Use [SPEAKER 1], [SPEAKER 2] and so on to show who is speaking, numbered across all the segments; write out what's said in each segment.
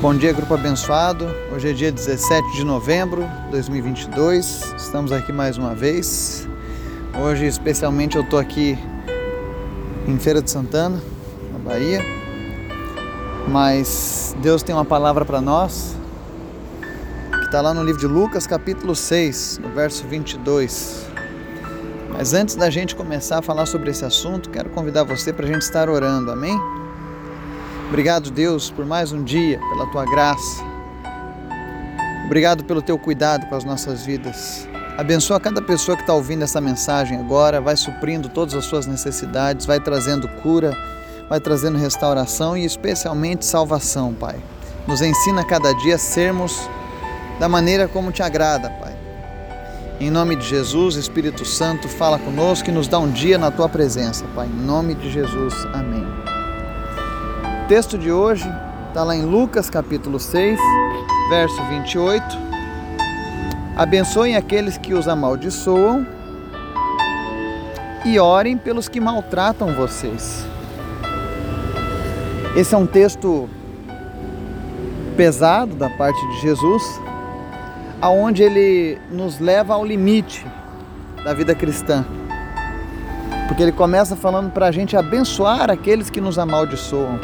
[SPEAKER 1] Bom dia, grupo abençoado. Hoje é dia 17 de novembro de 2022. Estamos aqui mais uma vez. Hoje, especialmente, eu estou aqui em Feira de Santana, na Bahia. Mas Deus tem uma palavra para nós que está lá no livro de Lucas, capítulo 6, no verso 22. Mas antes da gente começar a falar sobre esse assunto, quero convidar você para a gente estar orando, amém? Obrigado, Deus, por mais um dia, pela tua graça. Obrigado pelo teu cuidado com as nossas vidas. Abençoa cada pessoa que está ouvindo essa mensagem agora, vai suprindo todas as suas necessidades, vai trazendo cura, vai trazendo restauração e especialmente salvação, Pai. Nos ensina cada dia a sermos da maneira como te agrada, Pai. Em nome de Jesus, Espírito Santo, fala conosco e nos dá um dia na tua presença, Pai. Em nome de Jesus, amém. Texto de hoje está lá em Lucas capítulo 6, verso 28. Abençoem aqueles que os amaldiçoam e orem pelos que maltratam vocês. Esse é um texto pesado da parte de Jesus, aonde ele nos leva ao limite da vida cristã. Porque ele começa falando para a gente abençoar aqueles que nos amaldiçoam.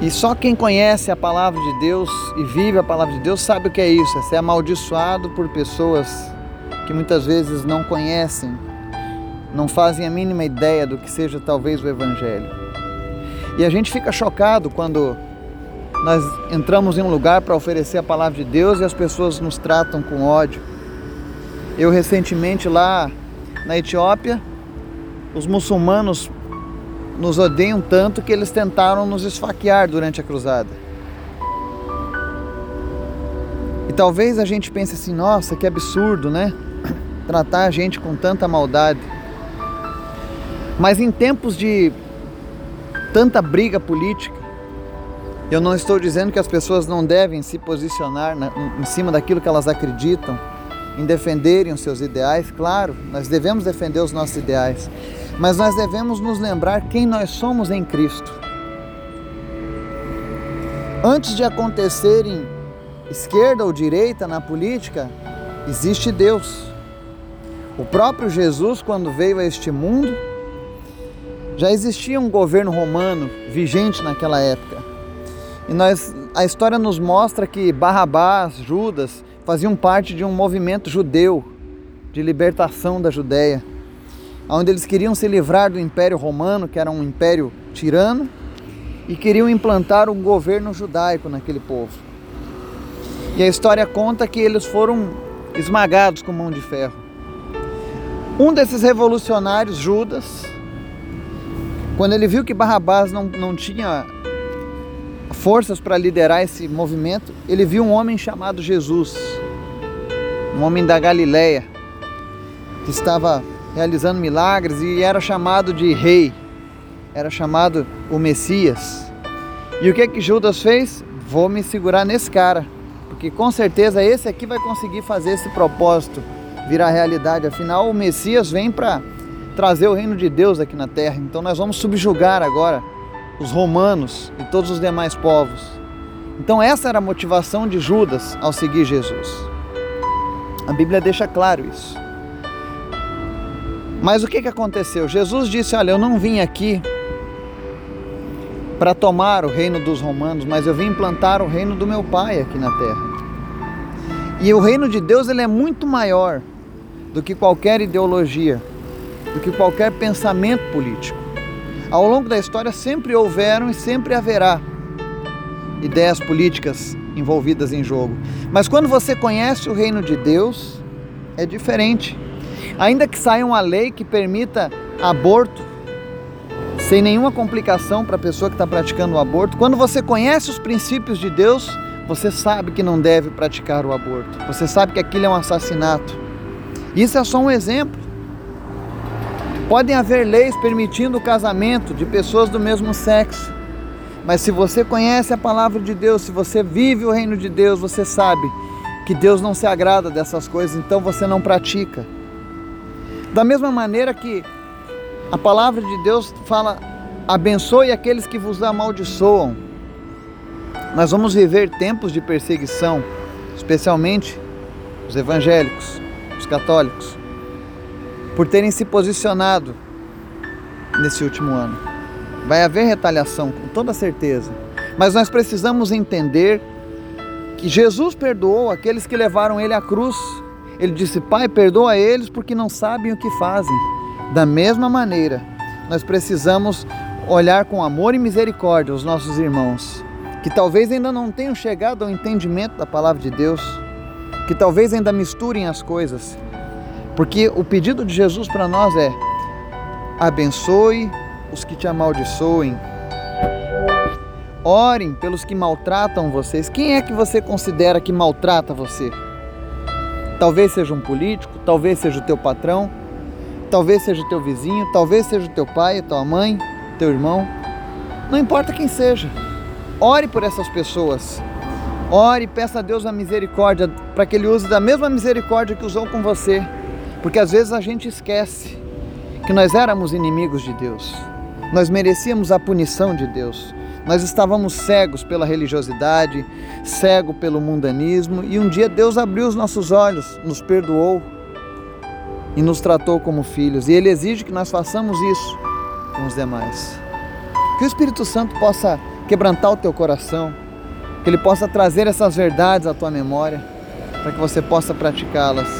[SPEAKER 1] E só quem conhece a palavra de Deus e vive a palavra de Deus sabe o que é isso, é ser amaldiçoado por pessoas que muitas vezes não conhecem, não fazem a mínima ideia do que seja talvez o Evangelho. E a gente fica chocado quando nós entramos em um lugar para oferecer a palavra de Deus e as pessoas nos tratam com ódio. Eu recentemente lá na Etiópia, os muçulmanos nos odeiam tanto que eles tentaram nos esfaquear durante a cruzada. E talvez a gente pense assim: nossa, que absurdo, né? Tratar a gente com tanta maldade. Mas em tempos de tanta briga política, eu não estou dizendo que as pessoas não devem se posicionar na, em cima daquilo que elas acreditam, em defenderem os seus ideais, claro, nós devemos defender os nossos ideais mas nós devemos nos lembrar quem nós somos em Cristo. Antes de acontecerem esquerda ou direita na política, existe Deus. O próprio Jesus, quando veio a este mundo, já existia um governo romano vigente naquela época. E nós, a história nos mostra que Barrabás, Judas, faziam parte de um movimento judeu de libertação da Judéia onde eles queriam se livrar do Império Romano, que era um império tirano, e queriam implantar um governo judaico naquele povo. E a história conta que eles foram esmagados com mão de ferro. Um desses revolucionários, Judas, quando ele viu que Barrabás não, não tinha forças para liderar esse movimento, ele viu um homem chamado Jesus, um homem da Galileia, que estava realizando milagres e era chamado de rei, era chamado o Messias. E o que que Judas fez? Vou me segurar nesse cara, porque com certeza esse aqui vai conseguir fazer esse propósito virar realidade. Afinal, o Messias vem para trazer o reino de Deus aqui na terra. Então nós vamos subjugar agora os romanos e todos os demais povos. Então essa era a motivação de Judas ao seguir Jesus. A Bíblia deixa claro isso. Mas o que, que aconteceu? Jesus disse: Olha, eu não vim aqui para tomar o reino dos romanos, mas eu vim implantar o reino do meu Pai aqui na terra. E o reino de Deus ele é muito maior do que qualquer ideologia, do que qualquer pensamento político. Ao longo da história sempre houveram e sempre haverá ideias políticas envolvidas em jogo. Mas quando você conhece o reino de Deus, é diferente. Ainda que saia uma lei que permita aborto sem nenhuma complicação para a pessoa que está praticando o aborto, quando você conhece os princípios de Deus, você sabe que não deve praticar o aborto. Você sabe que aquilo é um assassinato. Isso é só um exemplo. Podem haver leis permitindo o casamento de pessoas do mesmo sexo. Mas se você conhece a palavra de Deus, se você vive o reino de Deus, você sabe que Deus não se agrada dessas coisas, então você não pratica. Da mesma maneira que a palavra de Deus fala: abençoe aqueles que vos amaldiçoam Nós vamos viver tempos de perseguição, especialmente os evangélicos, os católicos, por terem se posicionado nesse último ano. Vai haver retaliação, com toda certeza. Mas nós precisamos entender que Jesus perdoou aqueles que levaram ele à cruz. Ele disse: Pai, perdoa eles porque não sabem o que fazem. Da mesma maneira, nós precisamos olhar com amor e misericórdia os nossos irmãos, que talvez ainda não tenham chegado ao entendimento da palavra de Deus, que talvez ainda misturem as coisas. Porque o pedido de Jesus para nós é: abençoe os que te amaldiçoem. Orem pelos que maltratam vocês. Quem é que você considera que maltrata você? Talvez seja um político, talvez seja o teu patrão, talvez seja o teu vizinho, talvez seja o teu pai, tua mãe, teu irmão. Não importa quem seja. Ore por essas pessoas. Ore e peça a Deus a misericórdia para que Ele use da mesma misericórdia que usou com você. Porque às vezes a gente esquece que nós éramos inimigos de Deus. Nós merecíamos a punição de Deus. Nós estávamos cegos pela religiosidade, cego pelo mundanismo, e um dia Deus abriu os nossos olhos, nos perdoou e nos tratou como filhos. E Ele exige que nós façamos isso com os demais. Que o Espírito Santo possa quebrantar o teu coração, que Ele possa trazer essas verdades à tua memória, para que você possa praticá-las.